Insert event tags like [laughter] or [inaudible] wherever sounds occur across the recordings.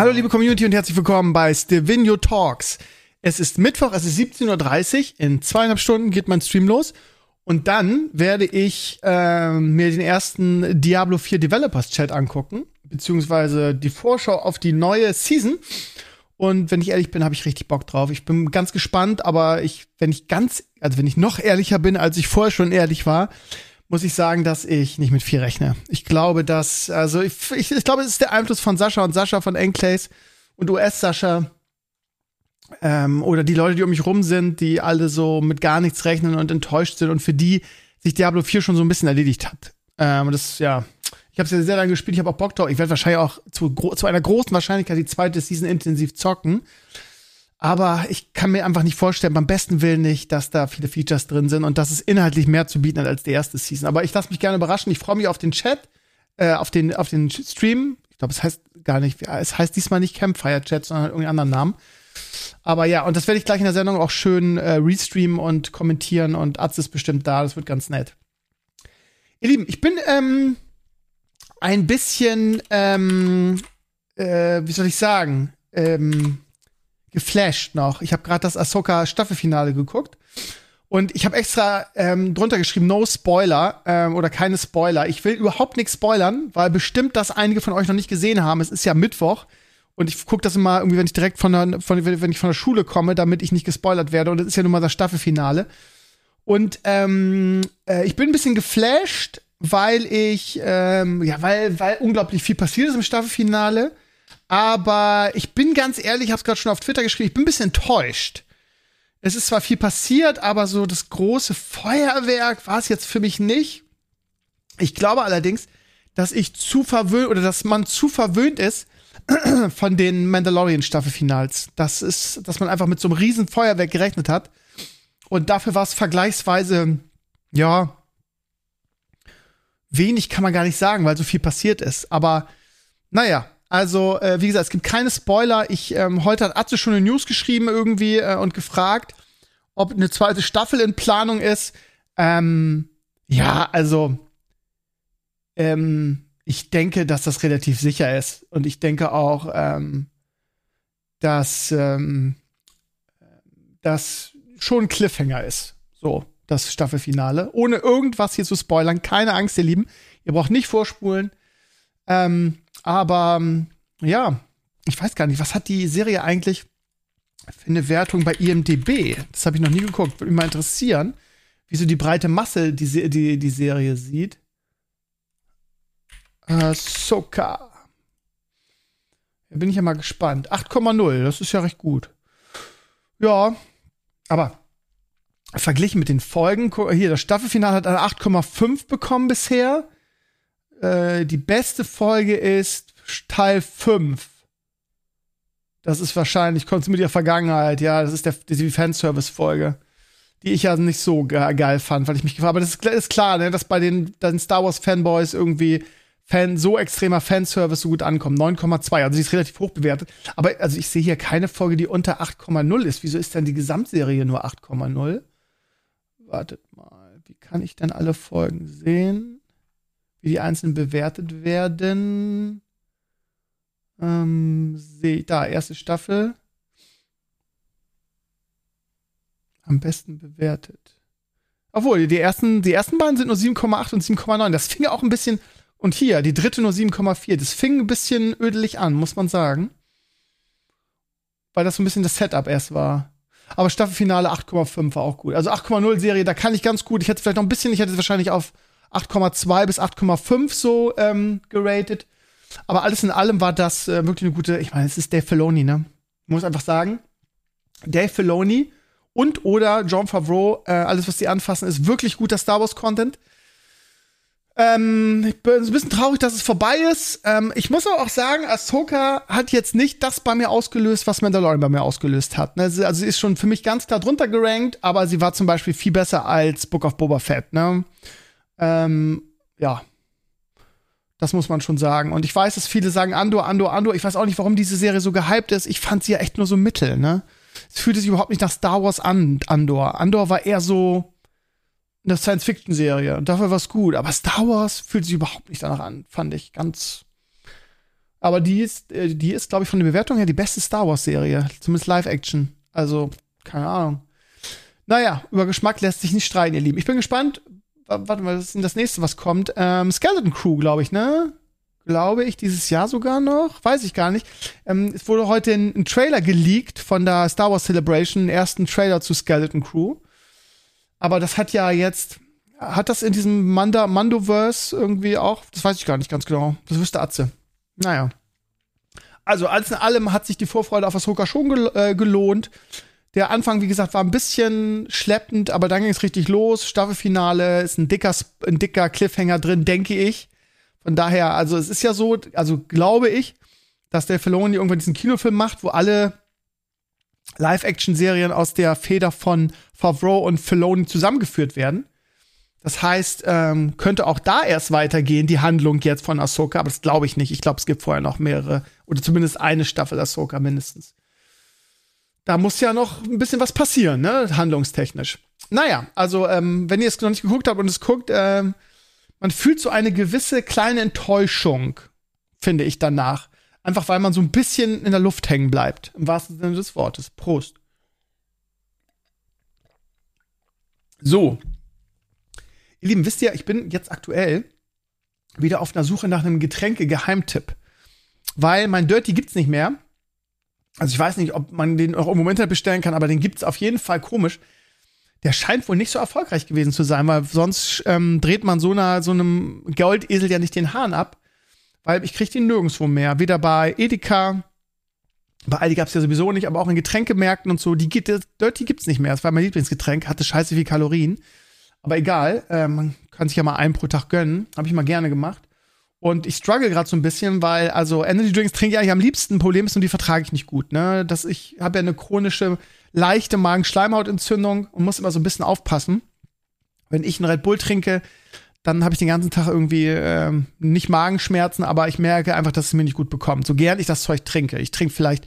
Hallo liebe Community und herzlich willkommen bei Stevenio Talks. Es ist Mittwoch, es ist 17.30 Uhr. In zweieinhalb Stunden geht mein Stream los. Und dann werde ich äh, mir den ersten Diablo 4 Developers Chat angucken, beziehungsweise die Vorschau auf die neue Season. Und wenn ich ehrlich bin, habe ich richtig Bock drauf. Ich bin ganz gespannt, aber ich, wenn ich ganz, also wenn ich noch ehrlicher bin, als ich vorher schon ehrlich war, muss ich sagen, dass ich nicht mit viel rechne. Ich glaube, dass, also ich, ich, ich glaube, es ist der Einfluss von Sascha und Sascha von Enclays und US-Sascha. Ähm, oder die Leute, die um mich rum sind, die alle so mit gar nichts rechnen und enttäuscht sind und für die sich Diablo 4 schon so ein bisschen erledigt hat. Ähm, und das, ja, ich habe es ja sehr lange gespielt, ich habe auch Bock drauf. Ich werde wahrscheinlich auch zu, zu einer großen Wahrscheinlichkeit die zweite Season intensiv zocken. Aber ich kann mir einfach nicht vorstellen, beim besten Willen nicht, dass da viele Features drin sind und dass es inhaltlich mehr zu bieten hat als die erste Season. Aber ich lasse mich gerne überraschen. Ich freue mich auf den Chat, äh, auf den, auf den Stream. Ich glaube, es heißt gar nicht, es heißt diesmal nicht Campfire Chat, sondern hat irgendeinen anderen Namen. Aber ja, und das werde ich gleich in der Sendung auch schön äh, restreamen und kommentieren und Arzt ist bestimmt da. Das wird ganz nett. Ihr Lieben, ich bin ähm, ein bisschen, ähm, äh, wie soll ich sagen, ähm, geflasht noch. Ich habe gerade das Ahsoka Staffelfinale geguckt und ich habe extra ähm, drunter geschrieben No Spoiler ähm, oder keine Spoiler. Ich will überhaupt nichts spoilern, weil bestimmt das einige von euch noch nicht gesehen haben. Es ist ja Mittwoch und ich gucke das immer irgendwie, wenn ich direkt von der, von, wenn ich von der Schule komme, damit ich nicht gespoilert werde. Und es ist ja nun mal das Staffelfinale. Und ähm, äh, ich bin ein bisschen geflasht, weil ich ähm, ja, weil weil unglaublich viel passiert ist im Staffelfinale. Aber ich bin ganz ehrlich, ich habe es gerade schon auf Twitter geschrieben, ich bin ein bisschen enttäuscht. Es ist zwar viel passiert, aber so das große Feuerwerk war es jetzt für mich nicht. Ich glaube allerdings, dass ich zu verwöhnt oder dass man zu verwöhnt ist [clears throat] von den Mandalorian Staffelfinals. Das ist, dass man einfach mit so einem riesen Feuerwerk gerechnet hat. Und dafür war es vergleichsweise, ja, wenig kann man gar nicht sagen, weil so viel passiert ist. Aber naja, also, äh, wie gesagt, es gibt keine Spoiler. Ich, ähm, heute hat Atze schon eine News geschrieben irgendwie äh, und gefragt, ob eine zweite Staffel in Planung ist. Ähm, ja, also, ähm, ich denke, dass das relativ sicher ist. Und ich denke auch, ähm, dass ähm, das schon ein Cliffhanger ist. So, das Staffelfinale. Ohne irgendwas hier zu spoilern. Keine Angst, ihr Lieben. Ihr braucht nicht vorspulen. Ähm, aber ja, ich weiß gar nicht, was hat die Serie eigentlich für eine Wertung bei IMDb? Das habe ich noch nie geguckt. Würde mich mal interessieren, wie so die breite Masse die, die, die Serie sieht. Ahsoka. Da bin ich ja mal gespannt. 8,0, das ist ja recht gut. Ja, aber verglichen mit den Folgen, hier, das Staffelfinale hat eine 8,5 bekommen bisher. Äh, die beste Folge ist Teil 5. Das ist wahrscheinlich Kunst mit der Vergangenheit, ja, das ist der, die Fanservice-Folge. Die ich ja nicht so ge geil fand, weil ich mich gefragt habe. Aber das ist, ist, klar, ne, dass bei den, den Star Wars-Fanboys irgendwie Fan, so extremer Fanservice so gut ankommt. 9,2, also die ist relativ hoch bewertet. Aber also ich sehe hier keine Folge, die unter 8,0 ist. Wieso ist denn die Gesamtserie nur 8,0? Wartet mal, wie kann ich denn alle Folgen sehen? Wie die einzelnen bewertet werden. Ähm, sehe da, erste Staffel. Am besten bewertet. Obwohl, die ersten, die ersten beiden sind nur 7,8 und 7,9. Das fing auch ein bisschen. Und hier, die dritte nur 7,4. Das fing ein bisschen ödelig an, muss man sagen. Weil das so ein bisschen das Setup erst war. Aber Staffelfinale 8,5 war auch gut. Also 8,0 Serie, da kann ich ganz gut. Ich hätte vielleicht noch ein bisschen, ich hätte es wahrscheinlich auf 8,2 bis 8,5 so ähm, geratet. Aber alles in allem war das äh, wirklich eine gute, ich meine, es ist Dave Filoni, ne? Ich muss einfach sagen, Dave Filoni und oder John Favreau, äh, alles, was die anfassen, ist wirklich guter Star Wars-Content. Ähm, ich bin ein bisschen traurig, dass es vorbei ist. Ähm, ich muss aber auch sagen, Ahsoka hat jetzt nicht das bei mir ausgelöst, was Mandalorian bei mir ausgelöst hat. Ne? Also sie ist schon für mich ganz klar drunter gerankt, aber sie war zum Beispiel viel besser als Book of Boba Fett. Ne? Ähm, ja, das muss man schon sagen. Und ich weiß, dass viele sagen Andor, Andor, Andor. Ich weiß auch nicht, warum diese Serie so gehypt ist. Ich fand sie ja echt nur so mittel, ne? Es fühlte sich überhaupt nicht nach Star Wars an, Andor. Andor war eher so eine Science-Fiction-Serie. Und dafür war es gut. Aber Star Wars fühlt sich überhaupt nicht danach an, fand ich ganz. Aber die ist, äh, die ist, glaube ich, von der Bewertung her die beste Star Wars-Serie. Zumindest Live-Action. Also, keine Ahnung. Naja, über Geschmack lässt sich nicht streiten, ihr Lieben. Ich bin gespannt, warte mal, was ist denn das nächste, was kommt? Ähm, Skeleton Crew, glaube ich, ne? Glaube ich, dieses Jahr sogar noch. Weiß ich gar nicht. Ähm, es wurde heute ein, ein, Trailer geleakt von der Star Wars Celebration, den ersten Trailer zu Skeleton Crew. Aber das hat ja jetzt, hat das in diesem Manda, Mandoverse irgendwie auch? Das weiß ich gar nicht ganz genau. Das wüsste Atze. Naja. Also, alles in allem hat sich die Vorfreude auf Ahsoka schon gel äh, gelohnt. Der Anfang, wie gesagt, war ein bisschen schleppend, aber dann ging es richtig los. Staffelfinale ist ein dicker, ein dicker Cliffhanger drin, denke ich. Von daher, also es ist ja so, also glaube ich, dass der Filoni irgendwann diesen Kinofilm macht, wo alle Live-Action-Serien aus der Feder von Favreau und Filoni zusammengeführt werden. Das heißt, ähm, könnte auch da erst weitergehen, die Handlung jetzt von Ahsoka, aber das glaube ich nicht. Ich glaube, es gibt vorher noch mehrere, oder zumindest eine Staffel Ahsoka mindestens da muss ja noch ein bisschen was passieren, ne, handlungstechnisch. Naja, also, ähm, wenn ihr es noch nicht geguckt habt und es guckt, ähm, man fühlt so eine gewisse kleine Enttäuschung, finde ich danach. Einfach weil man so ein bisschen in der Luft hängen bleibt, im wahrsten Sinne des Wortes. Prost. So. Ihr Lieben, wisst ihr, ich bin jetzt aktuell wieder auf einer Suche nach einem Getränke-Geheimtipp. Weil mein Dirty gibt's nicht mehr. Also ich weiß nicht, ob man den auch im Internet bestellen kann, aber den gibt's auf jeden Fall komisch. Der scheint wohl nicht so erfolgreich gewesen zu sein, weil sonst ähm, dreht man so, einer, so einem Goldesel ja nicht den Hahn ab, weil ich krieg den nirgendwo mehr. Weder bei Edeka, bei Aldi gab's ja sowieso nicht, aber auch in Getränkemärkten und so. Die gibt Dirty gibt's nicht mehr. Das war mein Lieblingsgetränk, hatte scheiße viel Kalorien. Aber egal, äh, man kann sich ja mal einen pro Tag gönnen. Habe ich mal gerne gemacht. Und ich struggle gerade so ein bisschen, weil, also Energy Drinks trinke ich eigentlich am liebsten. Problem ist, und die vertrage ich nicht gut. Ne? Dass ich habe ja eine chronische, leichte Magen-Schleimhautentzündung und muss immer so ein bisschen aufpassen. Wenn ich einen Red Bull trinke, dann habe ich den ganzen Tag irgendwie äh, nicht Magenschmerzen, aber ich merke einfach, dass es mir nicht gut bekommt. So gern ich das Zeug trinke. Ich trinke vielleicht,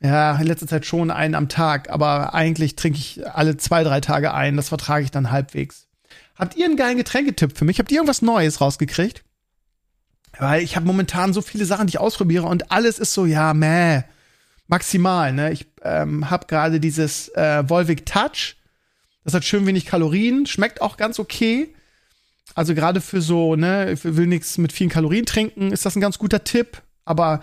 ja, in letzter Zeit schon einen am Tag, aber eigentlich trinke ich alle zwei, drei Tage einen. Das vertrage ich dann halbwegs. Habt ihr einen geilen Getränketipp für mich? Habt ihr irgendwas Neues rausgekriegt? Weil ich habe momentan so viele Sachen, die ich ausprobiere und alles ist so, ja, meh, maximal. Ne? Ich ähm, habe gerade dieses äh, Volvic Touch. Das hat schön wenig Kalorien, schmeckt auch ganz okay. Also gerade für so, ne, ich will nichts mit vielen Kalorien trinken, ist das ein ganz guter Tipp. Aber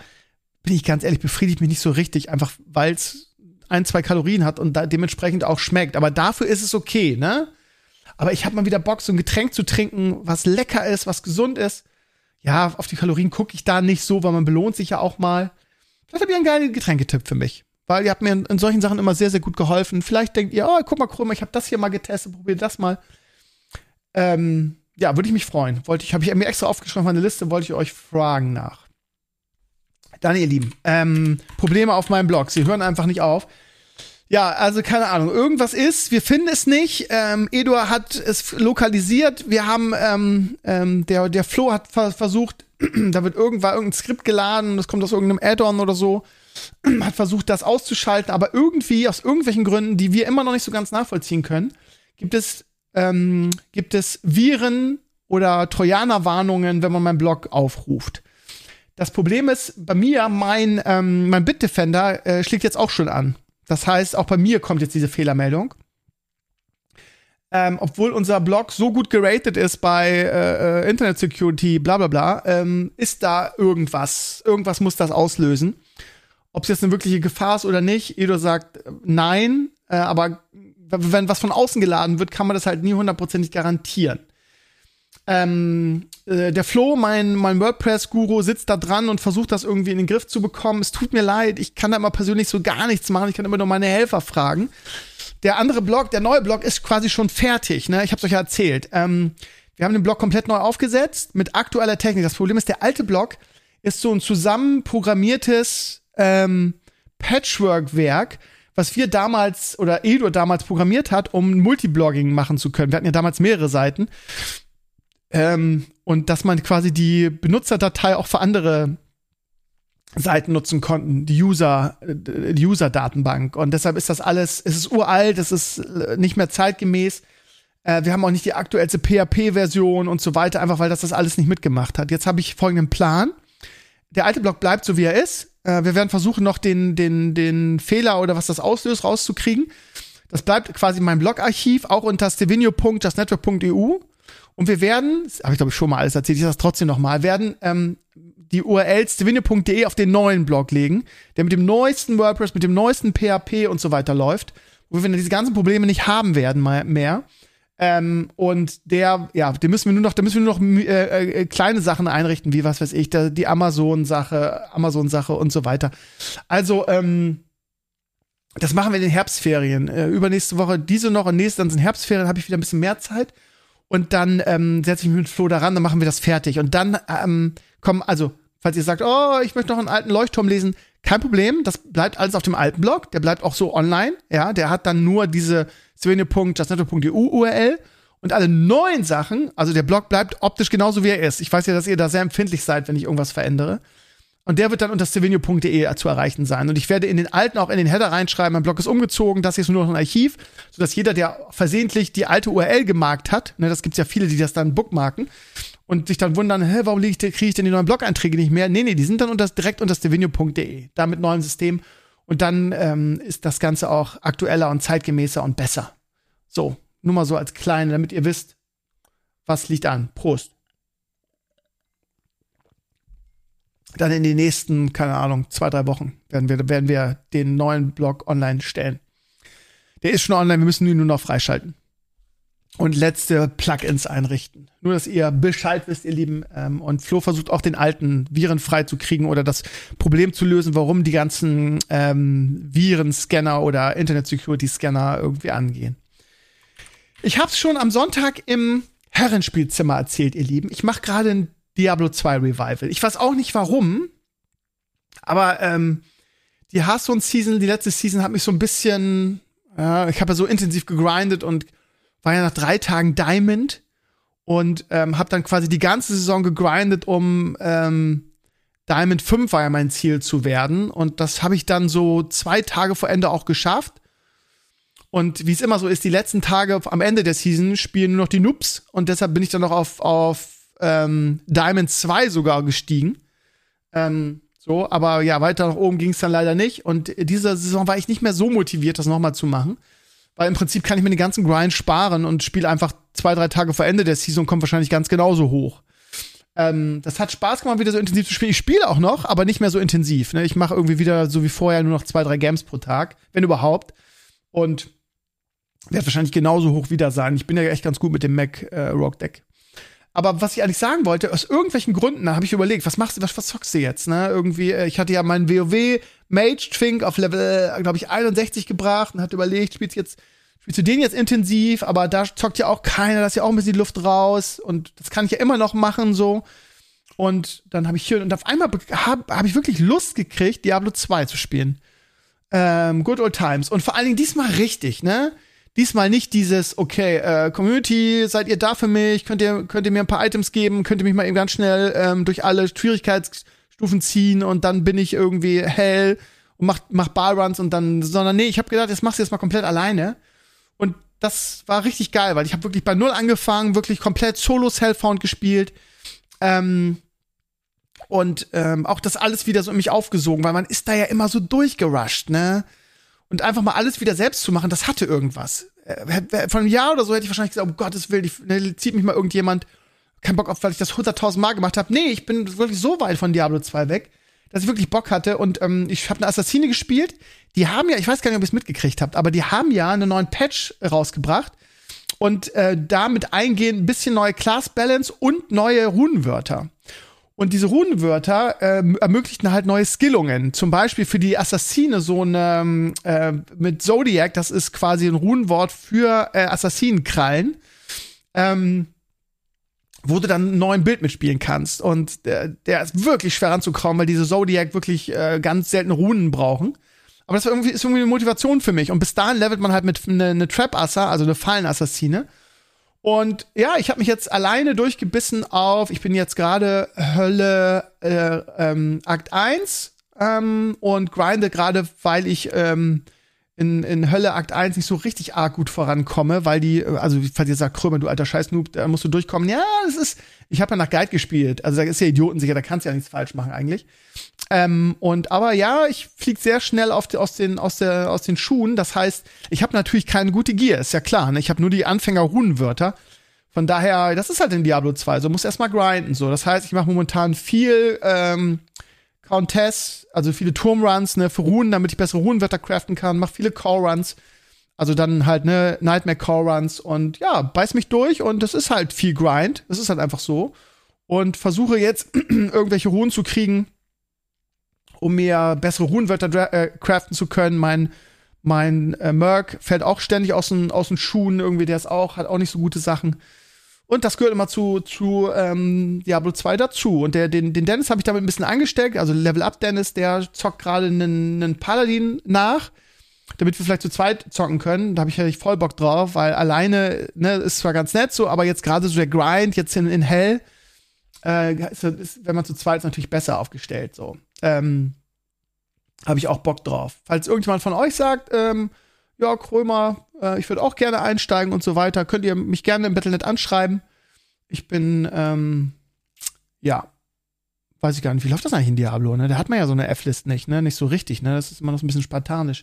bin ich ganz ehrlich, befriedigt mich nicht so richtig, einfach weil es ein, zwei Kalorien hat und dementsprechend auch schmeckt. Aber dafür ist es okay, ne? Aber ich habe mal wieder Bock, so ein Getränk zu trinken, was lecker ist, was gesund ist ja, auf die Kalorien gucke ich da nicht so, weil man belohnt sich ja auch mal. Vielleicht habt ihr einen geilen Getränketipp für mich. Weil ihr habt mir in, solchen Sachen immer sehr, sehr gut geholfen. Vielleicht denkt ihr, oh, guck mal, Krömer, ich habe das hier mal getestet, probiert das mal. Ähm, ja, würde ich mich freuen. Wollte ich, habe ich mir extra aufgeschrieben auf meine Liste, wollte ich euch fragen nach. Dann, ihr Lieben, ähm, Probleme auf meinem Blog. Sie hören einfach nicht auf. Ja, also keine Ahnung. Irgendwas ist, wir finden es nicht. Ähm, Eduard hat es lokalisiert. Wir haben, ähm, ähm, der, der Flo hat ver versucht, [clears throat] da wird irgendwann irgendein Skript geladen, das kommt aus irgendeinem Add-on oder so, [clears throat] hat versucht, das auszuschalten, aber irgendwie, aus irgendwelchen Gründen, die wir immer noch nicht so ganz nachvollziehen können, gibt es, ähm, gibt es Viren oder Trojaner-Warnungen, wenn man meinen Blog aufruft. Das Problem ist, bei mir, mein, ähm, mein Bitdefender äh, schlägt jetzt auch schon an. Das heißt, auch bei mir kommt jetzt diese Fehlermeldung. Ähm, obwohl unser Blog so gut geratet ist bei äh, äh, Internet Security, bla bla bla, ähm, ist da irgendwas. Irgendwas muss das auslösen. Ob es jetzt eine wirkliche Gefahr ist oder nicht, Edo sagt äh, nein, äh, aber wenn was von außen geladen wird, kann man das halt nie hundertprozentig garantieren. Ähm, äh, der Flo, mein, mein WordPress-Guru, sitzt da dran und versucht das irgendwie in den Griff zu bekommen. Es tut mir leid, ich kann da immer persönlich so gar nichts machen. Ich kann immer nur meine Helfer fragen. Der andere Blog, der neue Blog ist quasi schon fertig. Ne? Ich habe euch ja erzählt. Ähm, Wir haben den Blog komplett neu aufgesetzt mit aktueller Technik. Das Problem ist, der alte Blog ist so ein zusammenprogrammiertes ähm, Patchwork-Werk, was wir damals oder Edo damals programmiert hat, um Multiblogging machen zu können. Wir hatten ja damals mehrere Seiten. Ähm, und dass man quasi die Benutzerdatei auch für andere Seiten nutzen konnten, die User, äh, die User-Datenbank. Und deshalb ist das alles, es ist uralt, es ist äh, nicht mehr zeitgemäß. Äh, wir haben auch nicht die aktuellste PHP-Version und so weiter, einfach weil das das alles nicht mitgemacht hat. Jetzt habe ich folgenden Plan. Der alte Blog bleibt so, wie er ist. Äh, wir werden versuchen, noch den, den, den Fehler oder was das auslöst, rauszukriegen. Das bleibt quasi mein Blogarchiv, auch unter stevenio.justnetwork.eu. Und wir werden, habe ich glaube ich schon mal alles erzählt, ich sage das trotzdem nochmal, werden ähm, die URL stevenio.de auf den neuen Blog legen, der mit dem neuesten WordPress, mit dem neuesten PHP und so weiter läuft, wo wir diese ganzen Probleme nicht haben werden mehr. Ähm, und der, ja, den müssen wir nur noch, da müssen wir nur noch äh, äh, kleine Sachen einrichten, wie was weiß ich, da, die Amazon-Sache, Amazon-Sache und so weiter. Also, ähm, das machen wir in den Herbstferien. Äh, übernächste Woche diese noch und nächste, dann sind Herbstferien, habe ich wieder ein bisschen mehr Zeit. Und dann ähm, setze ich mich mit Flo daran, dann machen wir das fertig. Und dann ähm, kommen, also, falls ihr sagt, oh, ich möchte noch einen alten Leuchtturm lesen, kein Problem, das bleibt alles auf dem alten Blog, der bleibt auch so online, ja, der hat dann nur diese svene.justnetto.eu URL und alle neuen Sachen, also der Blog bleibt optisch genauso wie er ist. Ich weiß ja, dass ihr da sehr empfindlich seid, wenn ich irgendwas verändere. Und der wird dann unter stevenio.de zu erreichen sein. Und ich werde in den alten auch in den Header reinschreiben, mein Blog ist umgezogen, das hier ist nur noch ein Archiv, sodass jeder, der versehentlich die alte URL gemarkt hat, ne, das gibt's ja viele, die das dann bookmarken, und sich dann wundern, hä, warum kriege ich denn die neuen Blog-Einträge nicht mehr? Nee, nee, die sind dann unter, direkt unter stevenio.de, da mit neuem System. Und dann ähm, ist das Ganze auch aktueller und zeitgemäßer und besser. So, nur mal so als kleine, damit ihr wisst, was liegt an. Prost. Dann in den nächsten, keine Ahnung, zwei, drei Wochen werden wir, werden wir den neuen Blog online stellen. Der ist schon online, wir müssen ihn nur noch freischalten und letzte Plugins einrichten. Nur, dass ihr Bescheid wisst, ihr Lieben. Ähm, und Flo versucht auch den alten Viren freizukriegen oder das Problem zu lösen, warum die ganzen ähm, Virenscanner oder Internet-Security-Scanner irgendwie angehen. Ich hab's schon am Sonntag im Herrenspielzimmer erzählt, ihr Lieben. Ich mache gerade ein Diablo 2 Revival. Ich weiß auch nicht warum, aber ähm, die Hearthstone-Season, die letzte Season hat mich so ein bisschen, ja, ich habe ja so intensiv gegrindet und war ja nach drei Tagen Diamond und ähm, habe dann quasi die ganze Saison gegrindet, um ähm, Diamond 5 war ja mein Ziel zu werden. Und das habe ich dann so zwei Tage vor Ende auch geschafft. Und wie es immer so ist, die letzten Tage am Ende der Season spielen nur noch die Noobs. Und deshalb bin ich dann noch auf, auf ähm, Diamond 2 sogar gestiegen. Ähm, so, aber ja, weiter nach oben ging es dann leider nicht. Und diese Saison war ich nicht mehr so motiviert, das nochmal zu machen. Weil im Prinzip kann ich mir den ganzen Grind sparen und spiele einfach zwei, drei Tage vor Ende der Season und komme wahrscheinlich ganz genauso hoch. Ähm, das hat Spaß gemacht, wieder so intensiv zu spielen. Ich spiele auch noch, aber nicht mehr so intensiv. Ne? Ich mache irgendwie wieder so wie vorher nur noch zwei, drei Games pro Tag, wenn überhaupt. Und werde wahrscheinlich genauso hoch wieder sein. Ich bin ja echt ganz gut mit dem Mac äh, Rock Deck. Aber was ich eigentlich sagen wollte, aus irgendwelchen Gründen habe ich überlegt, was machst du, was, was zockst du jetzt? Ne? Irgendwie, äh, ich hatte ja meinen WoW Mage Twink auf Level, glaube ich, 61 gebracht und hatte überlegt, spielst jetzt, spielst du den jetzt intensiv, aber da zockt ja auch keiner, da ist ja auch ein bisschen die Luft raus und das kann ich ja immer noch machen so. Und dann habe ich hier, und auf einmal habe hab ich wirklich Lust gekriegt, Diablo 2 zu spielen. Ähm, Good Old Times. Und vor allen Dingen diesmal richtig, ne? Diesmal nicht dieses, okay, äh, Community, seid ihr da für mich? Könnt ihr, könnt ihr mir ein paar Items geben? Könnt ihr mich mal eben ganz schnell ähm, durch alle Schwierigkeitsstufen ziehen und dann bin ich irgendwie hell und mach, mach Ballruns und dann, sondern nee, ich habe gedacht, jetzt machst du jetzt mal komplett alleine. Und das war richtig geil, weil ich habe wirklich bei Null angefangen, wirklich komplett Solo Cellfound gespielt. Ähm, und ähm, auch das alles wieder so in mich aufgesogen, weil man ist da ja immer so durchgerusht, ne? Und einfach mal alles wieder selbst zu machen, das hatte irgendwas. Äh, Von einem Jahr oder so hätte ich wahrscheinlich gesagt, um Gottes Willen, ich, ne, zieht mich mal irgendjemand, kein Bock auf, weil ich das 100.000 Mal gemacht habe. Nee, ich bin wirklich so weit von Diablo 2 weg, dass ich wirklich Bock hatte und ähm, ich habe eine Assassine gespielt. Die haben ja, ich weiß gar nicht, ob ihr es mitgekriegt habt, aber die haben ja einen neuen Patch rausgebracht und äh, damit eingehen ein bisschen neue Class Balance und neue Runenwörter. Und diese Runenwörter äh, ermöglichten halt neue Skillungen. Zum Beispiel für die Assassine so eine äh, mit Zodiac, das ist quasi ein Runenwort für äh, Assassinenkrallen. Ähm, wo du dann einen neuen Bild mitspielen kannst. Und der, der ist wirklich schwer ranzukommen, weil diese Zodiac wirklich äh, ganz seltene Runen brauchen. Aber das war irgendwie, ist irgendwie eine Motivation für mich. Und bis dahin levelt man halt mit eine, eine Trap-Assa, also eine Fallenassassine. Und ja, ich habe mich jetzt alleine durchgebissen auf, ich bin jetzt gerade Hölle äh, ähm, Akt 1 ähm, und grinde gerade, weil ich ähm, in, in Hölle Akt 1 nicht so richtig arg gut vorankomme, weil die, also falls ihr sagt, Krömer, du alter Scheiß-Noob, da musst du durchkommen. Ja, das ist, ich habe ja nach Guide gespielt, also da ist ja idiotensicher, da kannst du ja nichts falsch machen eigentlich. Ähm, und aber ja, ich flieg sehr schnell auf die, aus, den, aus, der, aus den Schuhen. Das heißt, ich habe natürlich keine gute Gear, ist ja klar. Ne? Ich habe nur die Anfänger-Runenwörter. Von daher, das ist halt in Diablo 2. So muss erstmal grinden. So, das heißt, ich mache momentan viel ähm, Countess, also viele Turmruns, ne, für Runen, damit ich bessere Runenwörter craften kann, mach viele Core-Runs. Also dann halt, ne, Nightmare Core Runs und ja, beiß mich durch und das ist halt viel Grind. Das ist halt einfach so. Und versuche jetzt [clears throat] irgendwelche Runen zu kriegen, um mir bessere Runenwörter äh, craften zu können. Mein, mein äh, Merc fällt auch ständig aus den, aus den Schuhen irgendwie, der ist auch, hat auch nicht so gute Sachen. Und das gehört immer zu, zu ähm, Diablo 2 dazu. Und der, den, den Dennis habe ich damit ein bisschen angesteckt. Also Level Up Dennis, der zockt gerade einen, Paladin nach, damit wir vielleicht zu zweit zocken können. Da habe ich ja voll Bock drauf, weil alleine, ne, ist zwar ganz nett so, aber jetzt gerade so der Grind, jetzt in, in Hell, äh, ist, ist, wenn man zu zweit ist, natürlich besser aufgestellt. So. Ähm, habe ich auch Bock drauf. Falls irgendjemand von euch sagt, ähm, ja, Krömer, äh, ich würde auch gerne einsteigen und so weiter. Könnt ihr mich gerne im Battlenet anschreiben. Ich bin, ähm, ja, weiß ich gar nicht, wie läuft das eigentlich in Diablo, ne? Da hat man ja so eine F-List nicht, ne? Nicht so richtig, ne? Das ist immer noch ein bisschen spartanisch.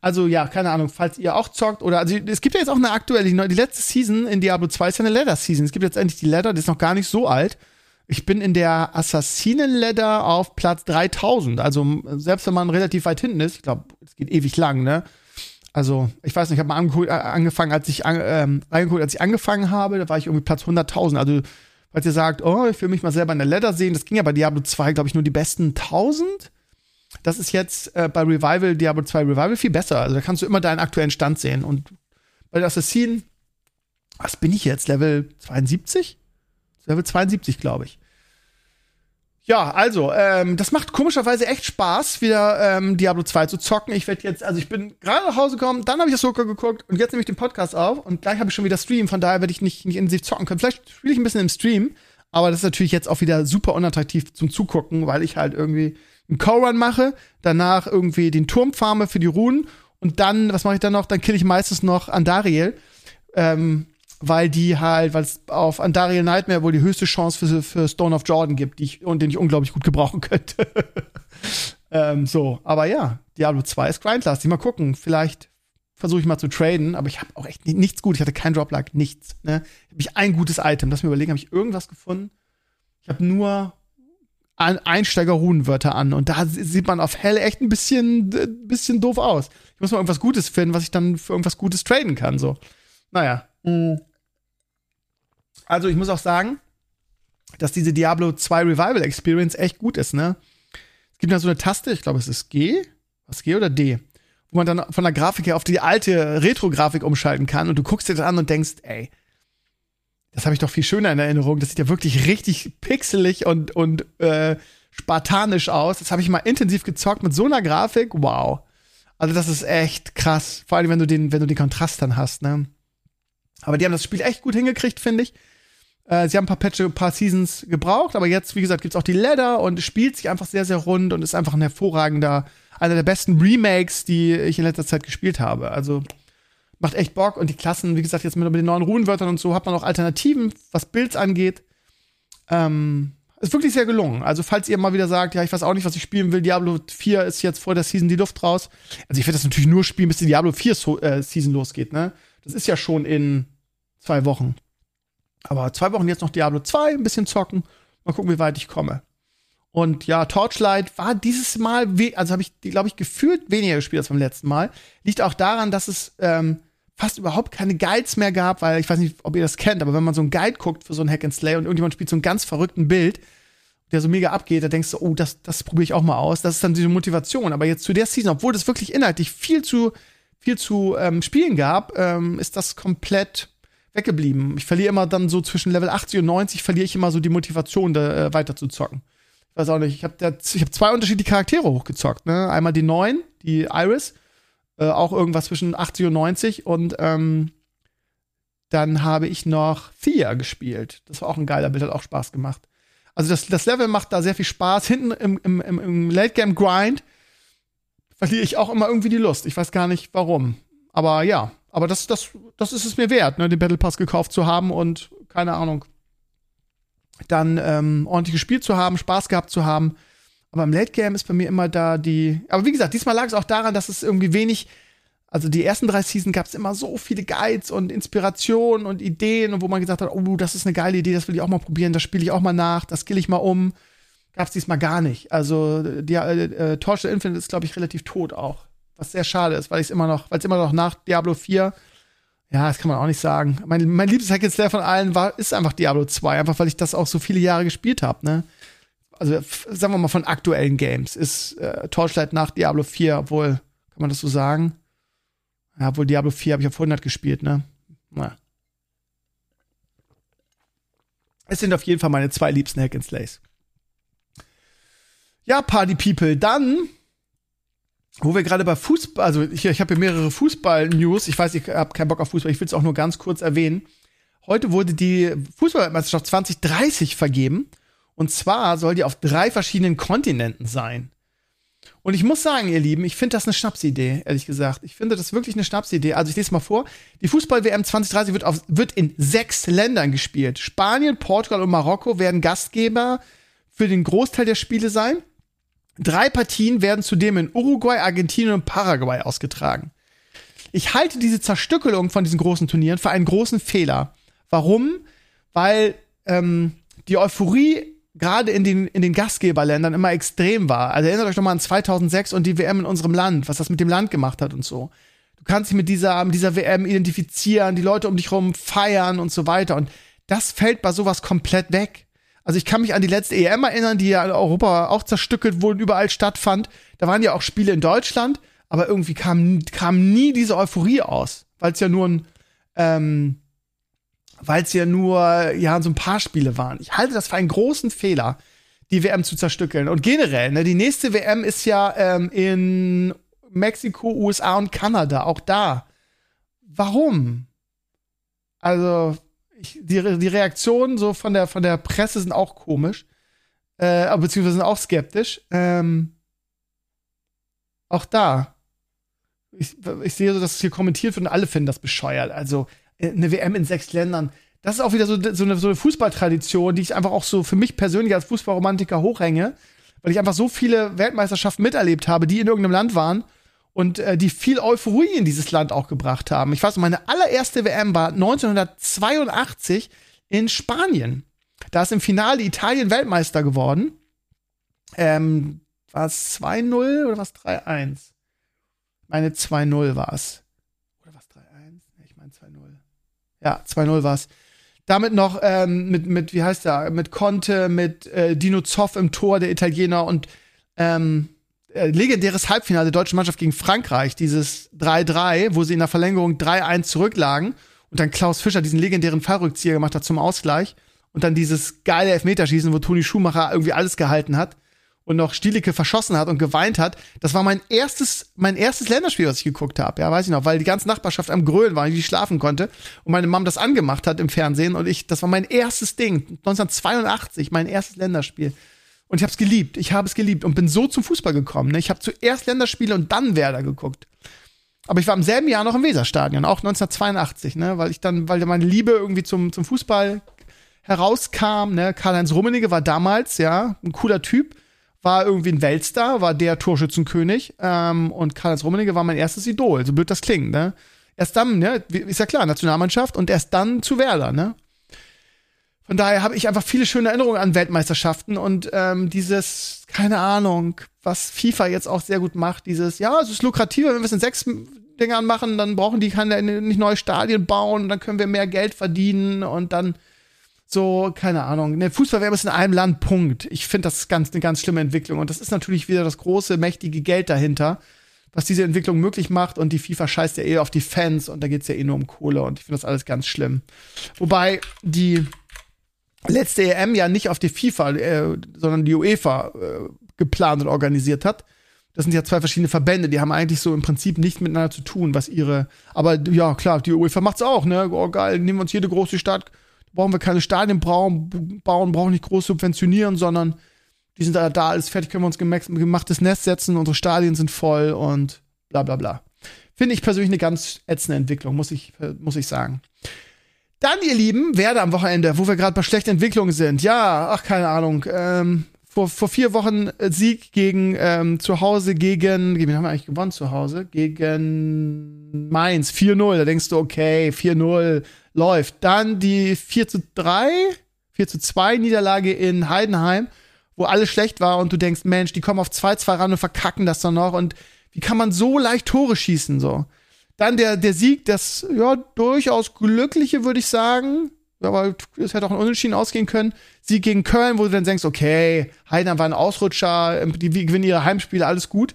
Also, ja, keine Ahnung, falls ihr auch zockt oder, also, es gibt ja jetzt auch eine aktuelle, die, letzte Season in Diablo 2 ist ja eine Leather-Season. Es gibt jetzt endlich die Leather, die ist noch gar nicht so alt. Ich bin in der Assassinen-Leather auf Platz 3000. Also, selbst wenn man relativ weit hinten ist, ich glaube, es geht ewig lang, ne? Also, ich weiß nicht, ich habe mal angeguckt, äh, angefangen, als ich, ähm, reingeguckt, als ich angefangen habe, da war ich irgendwie Platz 100.000. Also, falls ihr sagt, oh, ich will mich mal selber in der Leather sehen, das ging ja bei Diablo 2, glaube ich, nur die besten 1000. Das ist jetzt äh, bei Revival, Diablo 2 Revival viel besser. Also, da kannst du immer deinen aktuellen Stand sehen. Und bei der Assassin, was bin ich jetzt? Level 72? Level 72, glaube ich. Ja, also, ähm, das macht komischerweise echt Spaß, wieder ähm, Diablo 2 zu zocken. Ich werde jetzt, also ich bin gerade nach Hause gekommen, dann habe ich das Soka geguckt und jetzt nehme ich den Podcast auf und gleich habe ich schon wieder Stream, von daher werde ich nicht, nicht intensiv zocken können. Vielleicht spiele ich ein bisschen im Stream, aber das ist natürlich jetzt auch wieder super unattraktiv zum Zugucken, weil ich halt irgendwie einen Co-Run mache, danach irgendwie den Turm farme für die Runen und dann, was mache ich dann noch? Dann kill ich meistens noch Andariel. Ähm, weil die halt, weil es auf Andariel Nightmare wohl die höchste Chance für, für Stone of Jordan gibt, die ich, und den ich unglaublich gut gebrauchen [laughs] könnte. ähm, so, aber ja, Diablo 2 ist grindlastig. Mal gucken, vielleicht versuche ich mal zu traden, aber ich habe auch echt nichts gut. Ich hatte kein Droplag, nichts. Ne? Habe ich ein gutes Item. Lass mir überlegen, habe ich irgendwas gefunden? Ich habe nur Einsteiger-Runenwörter an und da sieht man auf Hell echt ein bisschen, bisschen doof aus. Ich muss mal irgendwas Gutes finden, was ich dann für irgendwas Gutes traden kann. So, naja. Also ich muss auch sagen, dass diese Diablo 2 Revival Experience echt gut ist, ne? Es gibt da so eine Taste, ich glaube, es ist G, was G oder D, wo man dann von der Grafik her auf die alte Retro-Grafik umschalten kann und du guckst dir das an und denkst, ey, das habe ich doch viel schöner in Erinnerung. Das sieht ja wirklich richtig pixelig und, und äh, spartanisch aus. Das habe ich mal intensiv gezockt mit so einer Grafik. Wow. Also das ist echt krass. Vor allem, wenn du den, wenn du den Kontrast dann hast, ne? Aber die haben das Spiel echt gut hingekriegt, finde ich. Äh, sie haben ein paar Patches, ein paar Seasons gebraucht, aber jetzt, wie gesagt, gibt's auch die Leather und es spielt sich einfach sehr, sehr rund und ist einfach ein hervorragender, einer der besten Remakes, die ich in letzter Zeit gespielt habe. Also macht echt Bock und die Klassen, wie gesagt, jetzt mit, mit den neuen Runenwörtern und so hat man auch Alternativen, was Builds angeht. Ähm, ist wirklich sehr gelungen. Also, falls ihr mal wieder sagt, ja, ich weiß auch nicht, was ich spielen will, Diablo 4 ist jetzt vor der Season die Luft raus. Also, ich werde das natürlich nur spielen, bis die Diablo 4 so äh, Season losgeht, ne? Das ist ja schon in zwei Wochen. Aber zwei Wochen jetzt noch Diablo 2, ein bisschen zocken. Mal gucken, wie weit ich komme. Und ja, Torchlight war dieses Mal, also habe ich, glaube ich, gefühlt weniger gespielt als beim letzten Mal. Liegt auch daran, dass es ähm, fast überhaupt keine Guides mehr gab, weil ich weiß nicht, ob ihr das kennt, aber wenn man so einen Guide guckt für so ein Hack and Slay und irgendjemand spielt so einen ganz verrückten Bild, der so mega abgeht, da denkst du, oh, das, das probiere ich auch mal aus. Das ist dann diese Motivation. Aber jetzt zu der Season, obwohl das wirklich inhaltlich viel zu, viel zu ähm, spielen gab, ähm, ist das komplett weggeblieben. Ich verliere immer dann so zwischen Level 80 und 90 verliere ich immer so die Motivation, da, äh, weiter zu zocken. Ich weiß auch nicht, ich habe hab zwei unterschiedliche Charaktere hochgezockt. Ne? Einmal die neuen, die Iris, äh, auch irgendwas zwischen 80 und 90 und ähm, dann habe ich noch Thea gespielt. Das war auch ein geiler Bild, hat auch Spaß gemacht. Also das, das Level macht da sehr viel Spaß. Hinten im, im, im, im Late-Game-Grind verliere ich auch immer irgendwie die Lust. Ich weiß gar nicht warum. Aber ja, aber das, das, das ist es mir wert, ne, den Battle Pass gekauft zu haben und keine Ahnung, dann ähm, ordentlich gespielt zu haben, Spaß gehabt zu haben. Aber im Late Game ist bei mir immer da die. Aber wie gesagt, diesmal lag es auch daran, dass es irgendwie wenig. Also die ersten drei Season gab es immer so viele Guides und Inspirationen und Ideen und wo man gesagt hat, oh, das ist eine geile Idee, das will ich auch mal probieren, das spiele ich auch mal nach, das skill ich mal um. Gab es diesmal gar nicht. Also die äh, äh, Torchlight Infinite ist, glaube ich, relativ tot auch. Was sehr schade ist, weil ich es immer noch, weil es immer noch nach Diablo 4, ja, das kann man auch nicht sagen. Mein, mein liebstes Hack Slayer von allen war, ist einfach Diablo 2, einfach weil ich das auch so viele Jahre gespielt habe, ne? Also, sagen wir mal von aktuellen Games, ist äh, Torchlight nach Diablo 4, obwohl, kann man das so sagen? Ja, obwohl Diablo 4 habe ich auf 100 gespielt, ne? Na. Es sind auf jeden Fall meine zwei liebsten Hack and Slays. Ja, Party People, dann wo wir gerade bei Fußball, also ich, ich habe hier mehrere Fußball-News. Ich weiß, ich habe keinen Bock auf Fußball, ich will es auch nur ganz kurz erwähnen. Heute wurde die Fußballmeisterschaft 2030 vergeben. Und zwar soll die auf drei verschiedenen Kontinenten sein. Und ich muss sagen, ihr Lieben, ich finde das eine Schnapsidee, ehrlich gesagt. Ich finde das wirklich eine Schnapsidee. Also ich lese mal vor. Die Fußball-WM 2030 wird, auf, wird in sechs Ländern gespielt. Spanien, Portugal und Marokko werden Gastgeber für den Großteil der Spiele sein. Drei Partien werden zudem in Uruguay, Argentinien und Paraguay ausgetragen. Ich halte diese Zerstückelung von diesen großen Turnieren für einen großen Fehler. Warum? Weil ähm, die Euphorie gerade in den, in den Gastgeberländern immer extrem war. Also erinnert euch noch mal an 2006 und die WM in unserem Land, was das mit dem Land gemacht hat und so. Du kannst dich mit dieser, mit dieser WM identifizieren, die Leute um dich rum feiern und so weiter. Und das fällt bei sowas komplett weg. Also ich kann mich an die letzte EM erinnern, die ja in Europa auch zerstückelt wurde, überall stattfand. Da waren ja auch Spiele in Deutschland, aber irgendwie kam, kam nie diese Euphorie aus, weil es ja nur ein, ähm, weil es ja nur ja so ein paar Spiele waren. Ich halte das für einen großen Fehler, die WM zu zerstückeln. Und generell, ne, die nächste WM ist ja ähm, in Mexiko, USA und Kanada. Auch da. Warum? Also ich, die, die Reaktionen so von der, von der Presse sind auch komisch. Äh, beziehungsweise sind auch skeptisch. Ähm, auch da. Ich, ich sehe so, dass es hier kommentiert wird und alle finden das bescheuert. Also äh, eine WM in sechs Ländern. Das ist auch wieder so, so, eine, so eine Fußballtradition, die ich einfach auch so für mich persönlich als Fußballromantiker hochhänge, weil ich einfach so viele Weltmeisterschaften miterlebt habe, die in irgendeinem Land waren und äh, die viel Euphorie in dieses Land auch gebracht haben. Ich weiß, meine allererste WM war 1982 in Spanien. Da ist im Finale Italien Weltmeister geworden. Ähm, war es 2-0 oder was 3-1? Meine 2-0 war es. Oder was 3-1? Ich meine 2-0. Ja, 2-0 war es. Damit noch ähm, mit, mit, wie heißt der, mit Conte, mit äh, Dino Zoff im Tor, der Italiener und ähm, äh, legendäres Halbfinale der deutschen Mannschaft gegen Frankreich, dieses 3-3, wo sie in der Verlängerung 3-1 zurücklagen und dann Klaus Fischer diesen legendären Fallrückzieher gemacht hat zum Ausgleich und dann dieses geile Elfmeterschießen, wo Toni Schumacher irgendwie alles gehalten hat und noch Stielicke verschossen hat und geweint hat. Das war mein erstes, mein erstes Länderspiel, was ich geguckt habe. Ja, weiß ich noch, weil die ganze Nachbarschaft am Grölen war, die schlafen konnte und meine Mom das angemacht hat im Fernsehen und ich, das war mein erstes Ding, 1982, mein erstes Länderspiel. Und ich habe es geliebt. Ich habe es geliebt und bin so zum Fußball gekommen. Ne? Ich habe zuerst Länderspiele und dann Werder geguckt. Aber ich war im selben Jahr noch im Weserstadion, auch 1982, ne? weil ich dann, weil meine Liebe irgendwie zum, zum Fußball herauskam. Ne? Karl-Heinz Rummenigge war damals, ja, ein cooler Typ, war irgendwie ein Weltstar, war der Torschützenkönig. Ähm, und Karl-Heinz Rummenigge war mein erstes Idol, so blöd das klingt. Ne? Erst dann, ne, ist ja klar, Nationalmannschaft und erst dann zu Werder, ne? Von daher habe ich einfach viele schöne Erinnerungen an Weltmeisterschaften und ähm, dieses, keine Ahnung, was FIFA jetzt auch sehr gut macht, dieses, ja, es ist lukrativer, wenn wir es in sechs Dingern machen, dann brauchen die keine, nicht neue Stadien bauen, dann können wir mehr Geld verdienen und dann so, keine Ahnung. Ne, Fußballwerbung ist in einem Land, Punkt. Ich finde das ganz, eine ganz schlimme Entwicklung. Und das ist natürlich wieder das große, mächtige Geld dahinter. was diese Entwicklung möglich macht. Und die FIFA scheißt ja eh auf die Fans und da geht's ja eh nur um Kohle und ich finde das alles ganz schlimm. Wobei die letzte EM ja nicht auf die FIFA, äh, sondern die UEFA äh, geplant und organisiert hat. Das sind ja zwei verschiedene Verbände, die haben eigentlich so im Prinzip nichts miteinander zu tun, was ihre. Aber ja, klar, die UEFA macht's auch, ne? Oh geil, nehmen wir uns jede große Stadt, brauchen wir keine Stadien bauen, bauen brauchen nicht groß subventionieren, sondern die sind da, da alles fertig, können wir uns gemachtes Nest setzen, unsere Stadien sind voll und bla bla bla. Finde ich persönlich eine ganz ätzende Entwicklung, muss ich, muss ich sagen. Dann, ihr Lieben, Werder am Wochenende, wo wir gerade bei schlechten Entwicklungen sind. Ja, ach, keine Ahnung. Ähm, vor, vor vier Wochen Sieg gegen ähm, zu Hause gegen, wen haben wir eigentlich gewonnen zu Hause? Gegen Mainz, 4-0. Da denkst du, okay, 4-0 läuft. Dann die 4 zu 3, 4 zu 2 Niederlage in Heidenheim, wo alles schlecht war und du denkst, Mensch, die kommen auf 2-2 ran und verkacken das dann noch und wie kann man so leicht Tore schießen, so? Dann der, der Sieg, das, ja, durchaus glückliche, würde ich sagen. Aber es hätte auch ein Unentschieden ausgehen können. Sieg gegen Köln, wo du dann denkst, okay, Heidenheim war ein Ausrutscher, die gewinnen ihre Heimspiele, alles gut.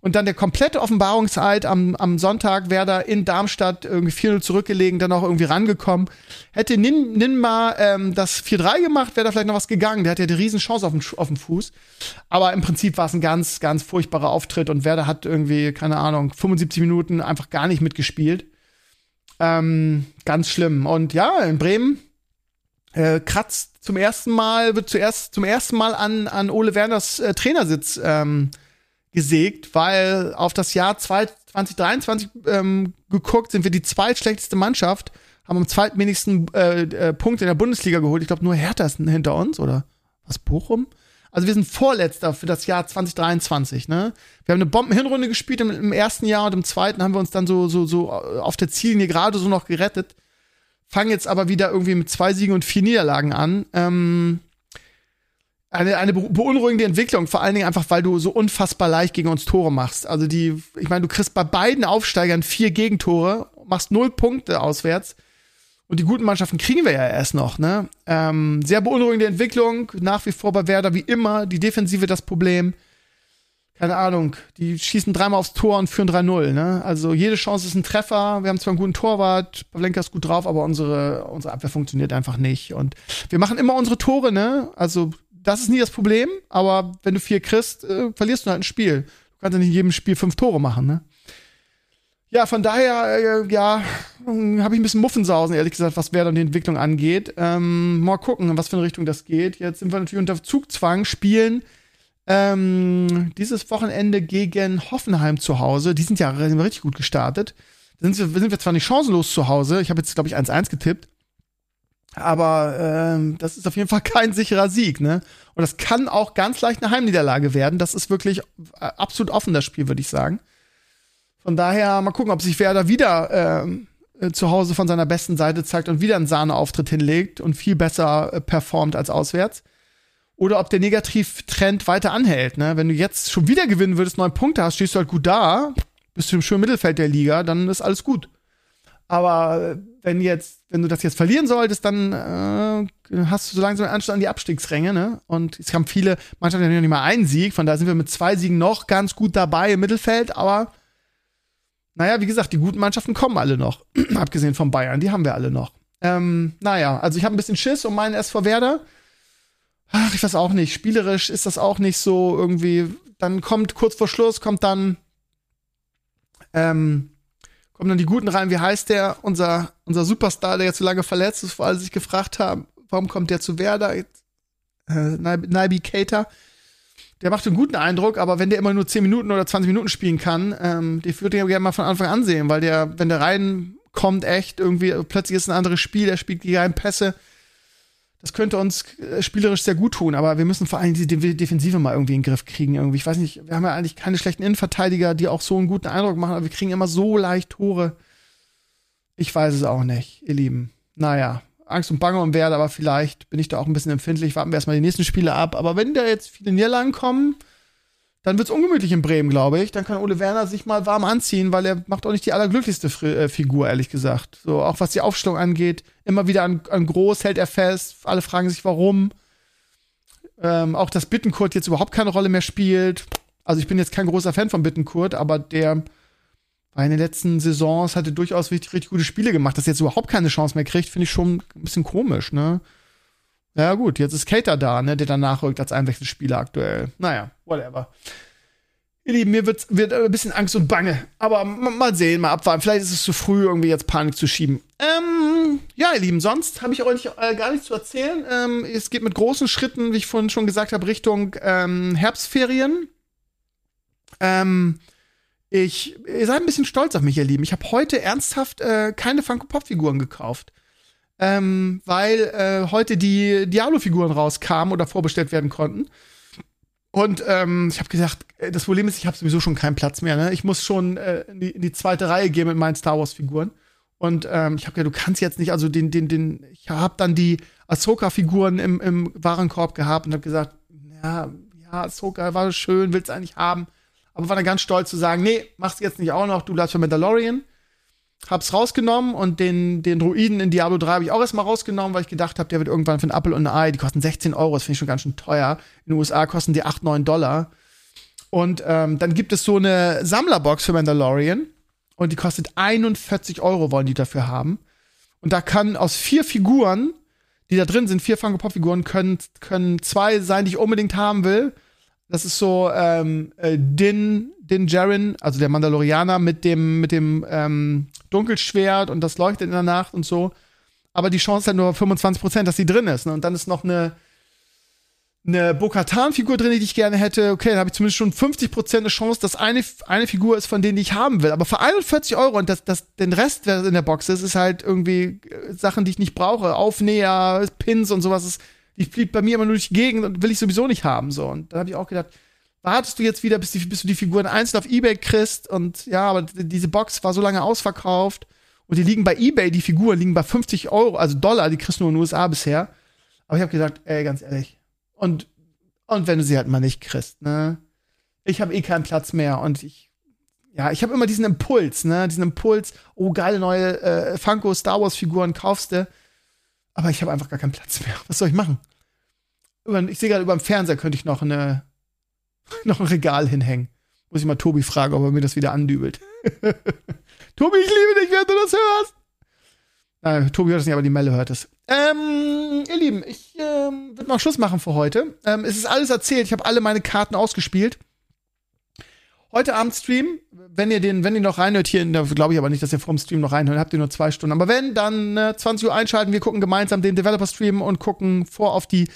Und dann der komplette Offenbarungseid am, am Sonntag, Werder in Darmstadt irgendwie 4-0 zurückgelegen, dann auch irgendwie rangekommen. Hätte Nin, Ninma ähm, das 4-3 gemacht, wäre da vielleicht noch was gegangen. Der hat ja die Riesenchance auf dem, auf dem Fuß. Aber im Prinzip war es ein ganz, ganz furchtbarer Auftritt und Werder hat irgendwie, keine Ahnung, 75 Minuten einfach gar nicht mitgespielt. Ähm, ganz schlimm. Und ja, in Bremen äh, kratzt zum ersten Mal, wird zuerst zum ersten Mal an, an Ole Werners äh, Trainersitz ähm, gesägt, weil auf das Jahr 2023 ähm, geguckt sind wir die zweitschlechteste Mannschaft, haben am zweitwenigsten äh, äh, Punkte in der Bundesliga geholt. Ich glaube, nur Hertha ist hinter uns, oder was, Bochum? Also wir sind Vorletzter für das Jahr 2023, ne? Wir haben eine Bombenhinrunde gespielt im, im, ersten Jahr und im zweiten haben wir uns dann so, so, so auf der Ziellinie gerade so noch gerettet. Fangen jetzt aber wieder irgendwie mit zwei Siegen und vier Niederlagen an. Ähm, eine, eine beunruhigende Entwicklung, vor allen Dingen einfach, weil du so unfassbar leicht gegen uns Tore machst. Also die, ich meine, du kriegst bei beiden Aufsteigern vier Gegentore, machst null Punkte auswärts. Und die guten Mannschaften kriegen wir ja erst noch, ne? Ähm, sehr beunruhigende Entwicklung, nach wie vor bei Werder wie immer, die Defensive das Problem. Keine Ahnung, die schießen dreimal aufs Tor und führen 3-0, ne? Also jede Chance ist ein Treffer. Wir haben zwar einen guten Torwart, Pavlenka ist gut drauf, aber unsere, unsere Abwehr funktioniert einfach nicht. Und wir machen immer unsere Tore, ne? Also das ist nie das Problem, aber wenn du vier kriegst, äh, verlierst du halt ein Spiel. Du kannst ja nicht in jedem Spiel fünf Tore machen, ne? Ja, von daher, äh, ja, habe ich ein bisschen Muffensausen, ehrlich gesagt, was wer dann die Entwicklung angeht. Ähm, mal gucken, was für eine Richtung das geht. Jetzt sind wir natürlich unter Zugzwang, spielen ähm, dieses Wochenende gegen Hoffenheim zu Hause. Die sind ja richtig gut gestartet. Da sind wir, sind wir zwar nicht chancenlos zu Hause. Ich habe jetzt, glaube ich, 1-1 getippt. Aber ähm, das ist auf jeden Fall [laughs] kein sicherer Sieg, ne? Und das kann auch ganz leicht eine Heimniederlage werden. Das ist wirklich äh, absolut offen, das Spiel, würde ich sagen. Von daher mal gucken, ob sich Werder wieder ähm, äh, zu Hause von seiner besten Seite zeigt und wieder einen Sahneauftritt hinlegt und viel besser äh, performt als auswärts. Oder ob der Negativtrend weiter anhält. Ne? Wenn du jetzt schon wieder gewinnen würdest, neun Punkte hast, stehst du halt gut da, bist du im schönen Mittelfeld der Liga, dann ist alles gut. Aber wenn jetzt, wenn du das jetzt verlieren solltest, dann äh, hast du so langsam einen Anstand an die Abstiegsränge, ne? Und es haben viele Mannschaften ja nicht mal einen Sieg, von daher sind wir mit zwei Siegen noch ganz gut dabei im Mittelfeld, aber naja, wie gesagt, die guten Mannschaften kommen alle noch. [clears throat] Abgesehen von Bayern, die haben wir alle noch. Ähm, naja, also ich habe ein bisschen Schiss um meinen SV Werder. Ach, ich weiß auch nicht. Spielerisch ist das auch nicht so irgendwie. Dann kommt kurz vor Schluss, kommt dann ähm, kommen dann die Guten rein. Wie heißt der? Unser, unser Superstar, der jetzt so lange verletzt ist, wo alle sich gefragt haben, warum kommt der zu Werder? Äh, Naibi Keita. Der macht einen guten Eindruck, aber wenn der immer nur 10 Minuten oder 20 Minuten spielen kann, ähm, den würde ich gerne mal von Anfang an sehen, weil der, wenn der reinkommt, echt irgendwie, plötzlich ist ein anderes Spiel, der spielt die geilen Pässe. Das könnte uns äh, spielerisch sehr gut tun, aber wir müssen vor allem die Defensive mal irgendwie in den Griff kriegen. Irgendwie. Ich weiß nicht, wir haben ja eigentlich keine schlechten Innenverteidiger, die auch so einen guten Eindruck machen, aber wir kriegen immer so leicht Tore. Ich weiß es auch nicht, ihr Lieben. Naja, Angst und Bange um Werde, aber vielleicht bin ich da auch ein bisschen empfindlich. Warten wir erstmal die nächsten Spiele ab. Aber wenn da jetzt viele Niederlagen kommen, dann wird's ungemütlich in Bremen, glaube ich. Dann kann Ole Werner sich mal warm anziehen, weil er macht auch nicht die allerglücklichste Fr äh, Figur, ehrlich gesagt. So, auch was die Aufstellung angeht, immer wieder an, an groß hält er fest. Alle fragen sich, warum. Ähm, auch dass Bittenkurt jetzt überhaupt keine Rolle mehr spielt. Also ich bin jetzt kein großer Fan von Bittenkurt, aber der in den letzten Saisons hatte durchaus richtig, richtig gute Spiele gemacht. Dass er jetzt überhaupt keine Chance mehr kriegt, finde ich schon ein bisschen komisch, ne? Ja, gut, jetzt ist Cater da, ne, der dann nachrückt als Einwechselspieler aktuell. Naja, whatever. Ihr Lieben, mir wird, wird ein bisschen Angst und Bange. Aber mal sehen, mal abwarten. Vielleicht ist es zu früh, irgendwie jetzt Panik zu schieben. Ähm, ja, ihr Lieben, sonst habe ich euch äh, gar nichts zu erzählen. Ähm, es geht mit großen Schritten, wie ich vorhin schon gesagt habe, Richtung ähm, Herbstferien. Ähm, ich, ihr seid ein bisschen stolz auf mich, ihr Lieben. Ich habe heute ernsthaft äh, keine Funko-Pop-Figuren gekauft. Ähm, weil äh, heute die Diablo-Figuren rauskamen oder vorbestellt werden konnten. Und ähm, ich habe gesagt, äh, das Problem ist, ich habe sowieso schon keinen Platz mehr. Ne? Ich muss schon äh, in, die, in, die, zweite Reihe gehen mit meinen Star Wars Figuren. Und ähm, ich habe gesagt, du kannst jetzt nicht, also den, den, den, ich habe dann die Ahsoka-Figuren im, im Warenkorb gehabt und habe gesagt, ja, ja, Ahsoka war schön, willst eigentlich haben. Aber war dann ganz stolz zu sagen, nee, mach's jetzt nicht auch noch, du bleibst für Mandalorian hab's rausgenommen und den, den Druiden in Diablo 3 habe ich auch erstmal rausgenommen, weil ich gedacht habe, der wird irgendwann für ein Apple und ein Ei, die kosten 16 Euro, das finde ich schon ganz schön teuer. In den USA kosten die 8, 9 Dollar. Und ähm, dann gibt es so eine Sammlerbox für Mandalorian und die kostet 41 Euro, wollen die dafür haben. Und da kann aus vier Figuren, die da drin sind, vier Funko Pop Figuren, können, können zwei sein, die ich unbedingt haben will. Das ist so ähm, äh, Din, Din Jaren, also der Mandalorianer mit dem, mit dem ähm, Dunkelschwert und das leuchtet in der Nacht und so. Aber die Chance ist halt nur 25% dass sie drin ist. Ne? Und dann ist noch eine, eine Bo-Katan-Figur drin, die ich gerne hätte. Okay, dann habe ich zumindest schon 50% eine Chance, dass eine, eine Figur ist von denen, die ich haben will. Aber für 41 Euro und das, das, den Rest, der in der Box ist, ist halt irgendwie äh, Sachen, die ich nicht brauche. Aufnäher, Pins und sowas. Ist, die fliegt bei mir immer nur durch die Gegend und will ich sowieso nicht haben. So. Und da habe ich auch gedacht, wartest du jetzt wieder, bis, die, bis du die Figuren einzeln auf Ebay kriegst und ja, aber diese Box war so lange ausverkauft und die liegen bei Ebay, die Figuren liegen bei 50 Euro, also Dollar, die kriegst du nur in den USA bisher. Aber ich habe gesagt, ey, ganz ehrlich. Und, und wenn du sie halt mal nicht kriegst, ne? Ich habe eh keinen Platz mehr und ich, ja, ich habe immer diesen Impuls, ne? Diesen Impuls, oh, geile neue äh, Funko Star Wars Figuren kaufst du. Aber ich habe einfach gar keinen Platz mehr. Was soll ich machen? Ich sehe gerade über dem Fernseher könnte ich noch eine [laughs] noch ein Regal hinhängen. Muss ich mal Tobi fragen, ob er mir das wieder andübelt. [laughs] Tobi, ich liebe dich, wenn du das hörst. Äh, Tobi hört es nicht, aber die Melle hört es. Ähm, ihr Lieben, ich ähm, würde mal Schluss machen für heute. Ähm, es ist alles erzählt. Ich habe alle meine Karten ausgespielt. Heute Abend Stream, wenn ihr den, wenn ihr noch reinhört hier, glaube ich aber nicht, dass ihr vom Stream noch reinhört, habt ihr nur zwei Stunden. Aber wenn, dann äh, 20 Uhr einschalten, wir gucken gemeinsam den Developer Stream und gucken vor auf die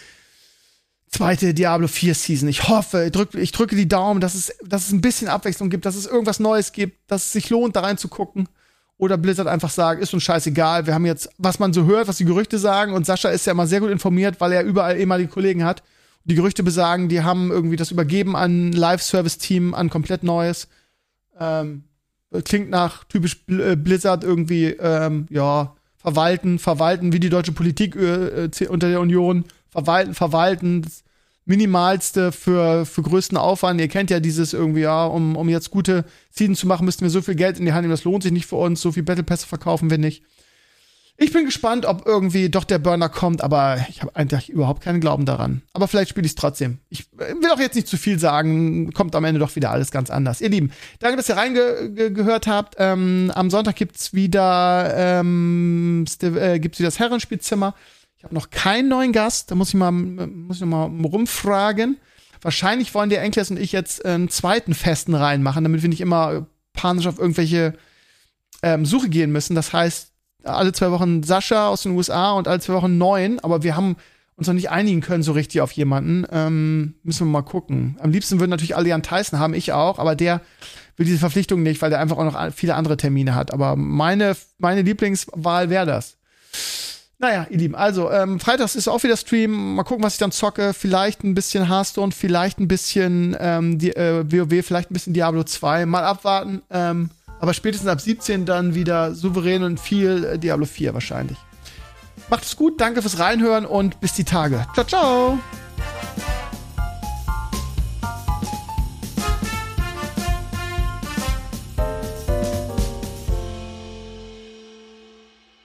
zweite Diablo 4 Season. Ich hoffe, ich drücke, ich drücke die Daumen, dass es, dass es ein bisschen Abwechslung gibt, dass es irgendwas Neues gibt, dass es sich lohnt, da reinzugucken. Oder Blizzard einfach sagt, ist uns scheißegal, wir haben jetzt, was man so hört, was die Gerüchte sagen, und Sascha ist ja immer sehr gut informiert, weil er überall ehemalige Kollegen hat. Die Gerüchte besagen, die haben irgendwie das übergeben an Live-Service-Team, an komplett Neues. Ähm, klingt nach typisch äh, Blizzard irgendwie, ähm, ja, verwalten, verwalten, wie die deutsche Politik äh, äh unter der Union verwalten, verwalten, das Minimalste für, für größten Aufwand. Ihr kennt ja dieses irgendwie, ja, um, um jetzt gute Season zu machen, müssten wir so viel Geld in die Hand nehmen, das lohnt sich nicht für uns, so viel Battle Pässe verkaufen wir nicht. Ich bin gespannt, ob irgendwie doch der Burner kommt, aber ich habe eigentlich überhaupt keinen Glauben daran. Aber vielleicht spiele ich es trotzdem. Ich will auch jetzt nicht zu viel sagen, kommt am Ende doch wieder alles ganz anders. Ihr Lieben, danke, dass ihr reingehört habt. Ähm, am Sonntag gibt's wieder, ähm, äh, gibt's wieder das Herrenspielzimmer. Ich habe noch keinen neuen Gast, da muss ich mal, muss ich noch mal rumfragen. Wahrscheinlich wollen der Enkles und ich jetzt einen zweiten Festen reinmachen, damit wir nicht immer panisch auf irgendwelche ähm, Suche gehen müssen. Das heißt, alle zwei Wochen Sascha aus den USA und alle zwei Wochen neun, aber wir haben uns noch nicht einigen können so richtig auf jemanden. Ähm, müssen wir mal gucken. Am liebsten würden natürlich alle Jan Tyson haben, ich auch, aber der will diese Verpflichtung nicht, weil der einfach auch noch viele andere Termine hat. Aber meine, meine Lieblingswahl wäre das. Naja, ihr Lieben, also ähm, Freitags ist auch wieder Stream. Mal gucken, was ich dann zocke. Vielleicht ein bisschen Hearthstone, vielleicht ein bisschen ähm, die, äh, WoW, vielleicht ein bisschen Diablo 2. Mal abwarten. Ähm, aber spätestens ab 17 dann wieder souverän und viel äh, Diablo 4 wahrscheinlich. Macht es gut, danke fürs Reinhören und bis die Tage. Ciao, ciao!